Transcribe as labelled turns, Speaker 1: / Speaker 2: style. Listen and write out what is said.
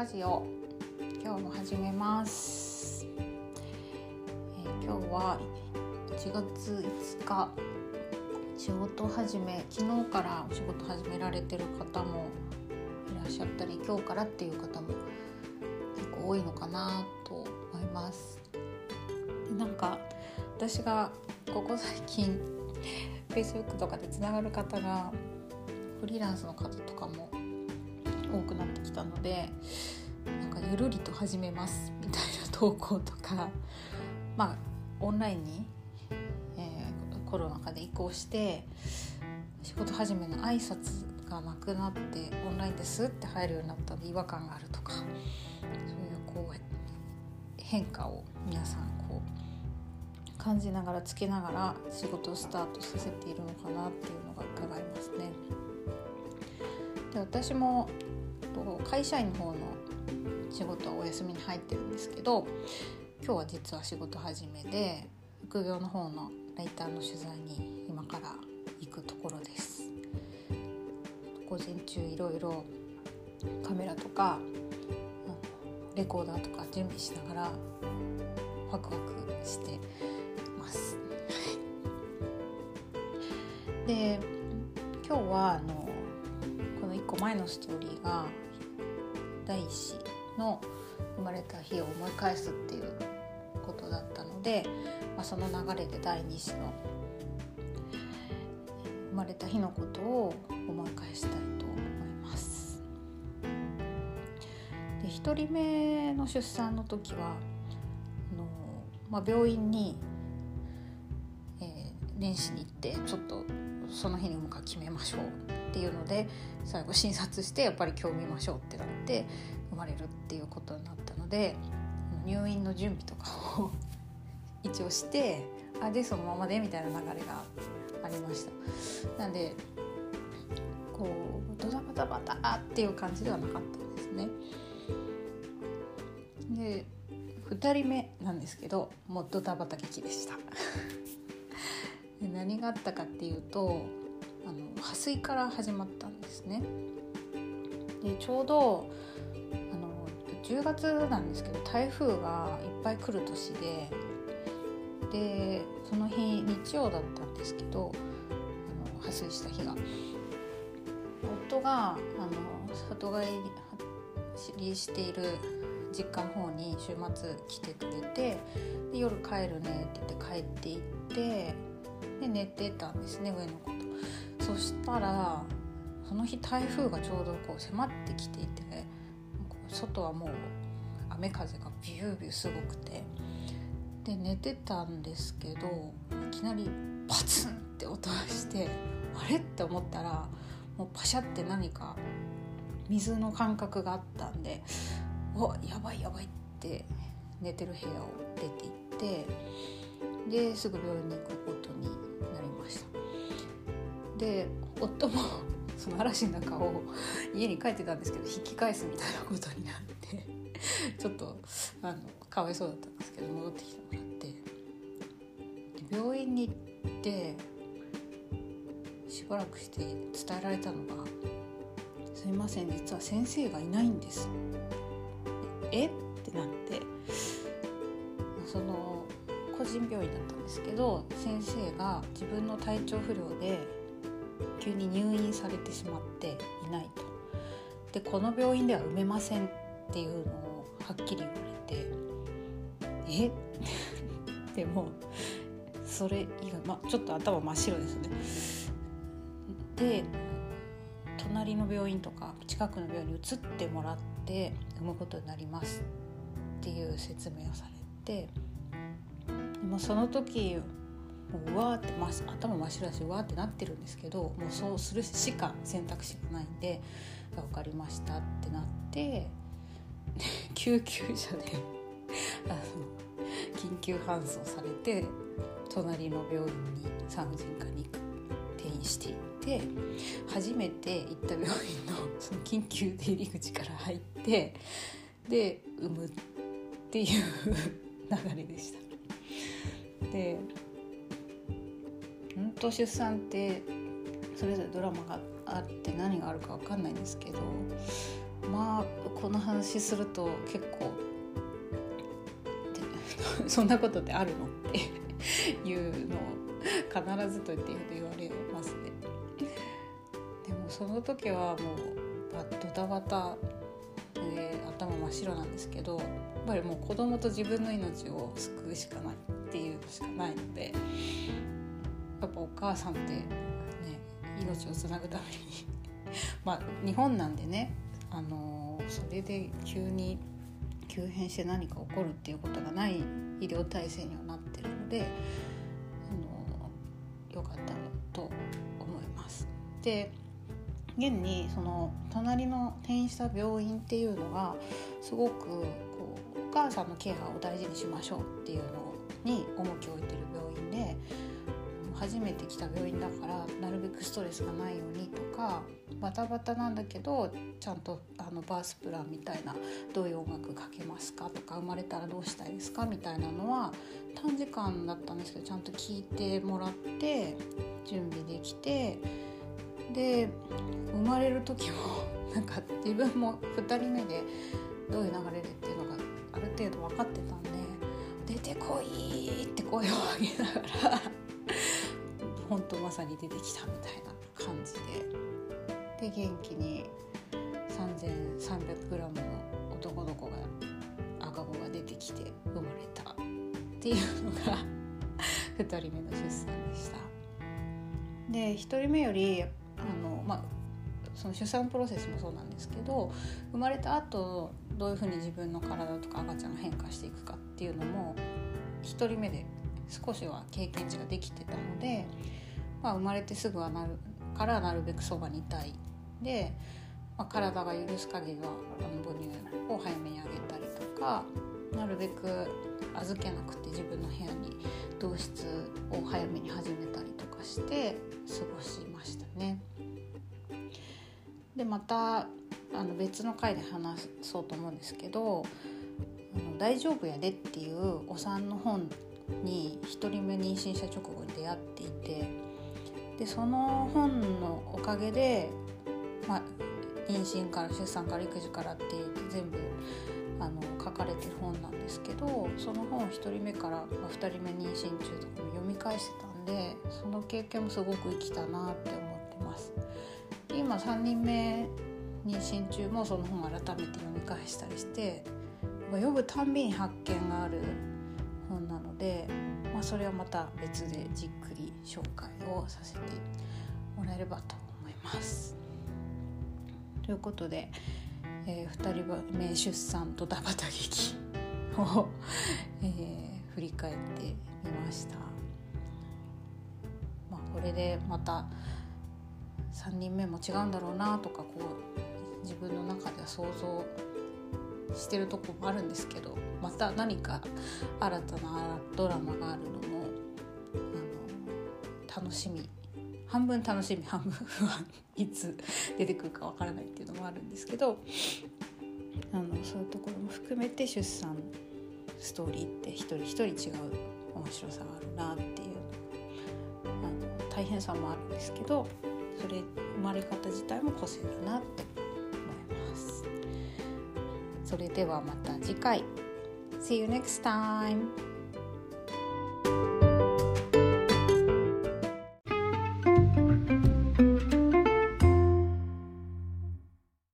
Speaker 1: ラジオ今日も始めます、えー今日は1月5日仕事始め昨日からお仕事始められてる方もいらっしゃったり今日からっていう方も結構多いのかなと思います。でなんか私がここ最近 Facebook とかでつながる方がフリーランスの方とかも多くなってきたのでなんかゆるりと始めますみたいな投稿とかまあオンラインに、えーコロナ禍で移行して仕事始めの挨拶がなくなってオンラインですって入るようになったので違和感があるとかそういうこう変化を皆さんこう感じながらつけながら仕事をスタートさせているのかなっていうのが伺いますね。で私もと会社員の方の仕事はお休みに入ってるんですけど今日は実は仕事始めで副業の方のライターの取材に今から行くところです。午前中いろいろカメラとかレコーダーとか準備しながらワクワクしてます。で今日はあの個前のストーリーが第一子の生まれた日を思い返すっていうことだったので、まあ、その流れで第二子の生まれた日のことを思い返したいと思います。で1人目の出産の時はあの、まあ、病院に、えー年始に行ってちょっとその日に産むか決めましょうっていうので最後診察してやっぱり今日見ましょうってなって生まれるっていうことになったので入院の準備とかを 一応してあでそのままでみたいな流れがありました。なんでこうドタバタバタっていう感じではなかったんですね。で2人目なんですけどもうドタバタ劇でした。で何があったかっていうと破水から始まったんですね。でちょうどあの10月なんですけど台風がいっぱい来る年ででその日日曜だったんですけどあの破水した日が。夫があの里帰りしている実家の方に週末来てくれてで夜帰るねって言って帰っていってで寝てたんですね上の子そしたらその日台風がちょうどこう迫ってきていて外はもう雨風がビュービューすごくて。で寝てたんですけどいきなりパツンって音がしてあれ？って思ったらもうパシャって何か水の感覚があったんでおやばいやばいって寝てる部屋を出て行ってですぐ病院に行くことにで夫もその嵐の中を家に帰ってたんですけど引き返すみたいなことになってちょっとあのかわいそうだったんですけど戻ってきてもらって。病院に行ってしばらくして伝えられたのが「すいません実は先生がいないんです」え？ってなってその個人病院だったんですけど先生が自分の体調不良で急に入院されてしまっていないと。でこの病院では産めませんっていうのをはっきり言われてえ？でもそれ以外、ま、ちょっと頭真っ白ですね。で隣の病院とか近くの病院に移ってもらって産むことになりますっていう説明をされてでもその時もうわーってま頭真っ白だしうわーってなってるんですけどもうそうするしか選択肢がないんで「分かりました」ってなって 救急車で緊急搬送されて隣の病院に産婦人科に転院していって初めて行った病院のその緊急出入り口から入ってで産むっていう流れでした。で本当出産ってそれぞれドラマがあって何があるか分かんないんですけどまあこの話すると結構 そんなことってあるのっていうのを必ずと言って言われますね。でもその時はもうドタバタで頭真っ白なんですけどやっぱりもう子供と自分の命を救うしかないっていうしかないのでやっぱお母さんってね命をつなぐために まあ日本なんでねあのそれで急に急変して何か起こるっていうことがない医療体制にはなってるのであのよかったと思います。で現にその隣の転院した病院っていうのがすごくこうお母さんのケアを大事にしましょうっていうのに重きを置いてる初めて来た病院だからなるべくストレスがないようにとかバタバタなんだけどちゃんとあのバースプランみたいなどういう音楽かけますかとか生まれたらどうしたいですか？みたいなのは短時間だったんですけどちゃんと聞いてもらって準備できてで生まれる時も なんか自分も2人目でどういう流れでっていうのがある程度分かってたんで「出てこい!」って声を上げながら本当まさに出てきたみたいな感じでで元気に 3300g の男の子が赤子が出てきて生まれたっていうのが2人目の出産でした。で1人目よりあの、まあ、その出産プロセスもそうなんですけど生まれた後どういうふうに自分の体とか赤ちゃんが変化していくかっていうのも1人目で少しは経験値ができてたのでまあ、生まれてすぐはなるからなるべくそばにいたいで、まあ、体が許す限りは母乳を早めにあげたりとかなるべく預けなくて自分の部屋に同室を早めに始めたりとかして過ごしましたね。でまたあの別の回で話そうと思うんですけど「あの大丈夫やで」っていうお産の本に1人目妊娠した直後に出会っていてでその本のおかげで、まあ、妊娠から出産から育児からって全部あの書かれてる本なんですけどその本を1人目から、まあ、2人目妊娠中とかも読み返してたんでその経験もすごく生きたなって思ってます。今3人目妊娠中もその本改めて読み返したりして読むたんびに発見があるで、まあ、それはまた別でじっくり紹介をさせてもらえればと思います。ということで、えー、2人目出産とダバタ劇を、えー、振り返ってみました。まあ、これでまた3人目も違うんだろうなとかこう自分の中では想像してるとこもあるんですけどまた何か新たなドラマがあるのもあの楽しみ半分楽しみ半分不安いつ出てくるかわからないっていうのもあるんですけどあのそういうところも含めて出産ストーリーって一人一人違う面白さがあるなっていうあの大変さもあるんですけどそれ生まれ方自体も個性だなって。それではまた次回 See you next time!